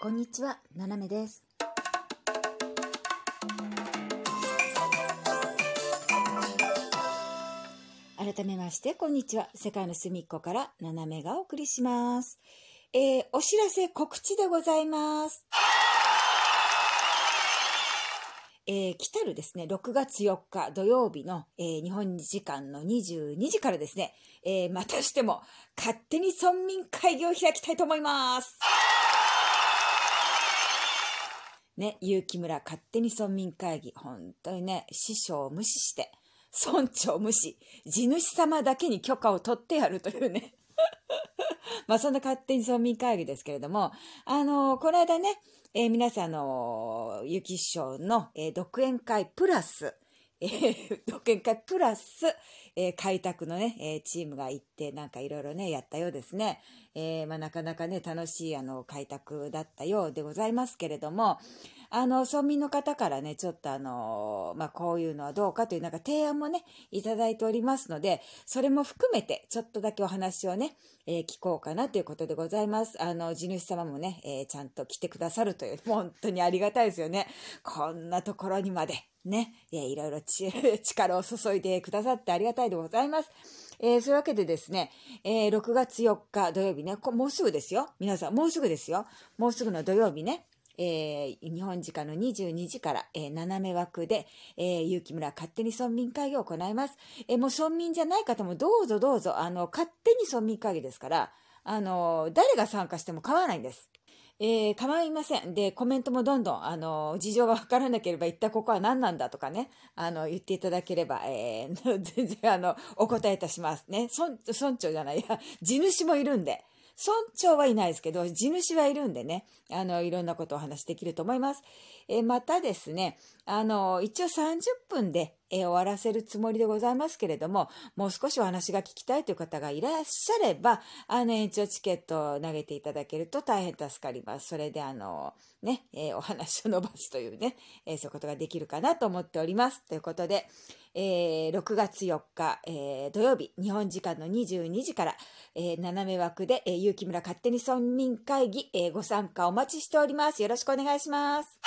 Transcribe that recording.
こんにちは、ななめです。改めまして、こんにちは。世界の隅っこから、ななめがお送りします。えー、お知らせ告知でございます。えー、来たるですね、6月4日土曜日の、えー日本時間の22時からですね、えーまたしても勝手に村民会議を開きたいと思います。ね、結城村勝手に村民会議、本当にね、師匠を無視して、村長無視、地主様だけに許可を取ってやるというね。まあそんな勝手に村民会議ですけれども、あのこの間ね、えー皆さん、あのゆき師匠の、えー独演会プラス、えー 独演会プラス、えー開拓のね、えーチームが行って、なんかいろいろね、やったようですね。えーまあ、なかなかね、楽しい、あの、開拓だったようでございますけれども、あの、村民の方からね、ちょっとあの、まあ、こういうのはどうかという、なんか提案もね、いただいておりますので、それも含めて、ちょっとだけお話をね、えー聞こうかなということでございます。あの、地主様もね、えーちゃんと来てくださるという、本当にありがたいですよね。こんなところにまで、ね、えーいろいろち 力を注いでくださってありがたいでございます。えーそういうわけでですね、えー6月4日土曜日ね、こもうすぐですよ。皆さん、もうすぐですよ。もうすぐの土曜日ね。えー日本時間の22時から、えー斜め枠で、えー、結城村勝手に村民会議を行います。えーもう村民じゃない方もどうぞどうぞ、あの、勝手に村民会議ですから、あの、誰が参加しても構わないんです。えー構いません。で、コメントもどんどん、あの、事情がわからなければ、一体ここは何なんだとかね、あの、言っていただければ、えー 全然、あの、お答えいたしますね。村、村長じゃないや、地主もいるんで、村長はいないですけど、地主はいるんでね、あの、いろんなことをお話しできると思います。えまたですね、あの、一応30分で、え終わらせるつもりでございますけれども、もう少しお話が聞きたいという方がいらっしゃれば、あの、延長チケットを投げていただけると大変助かります。それで、あの、ね、えお話を伸ばすというね、えそういうことができるかなと思っております。ということで、えー6月4日、えー土曜日、日本時間の22時から、えー斜め枠で、えー、結城村勝手に村民会議、えーご参加お待ちしております。よろしくお願いします。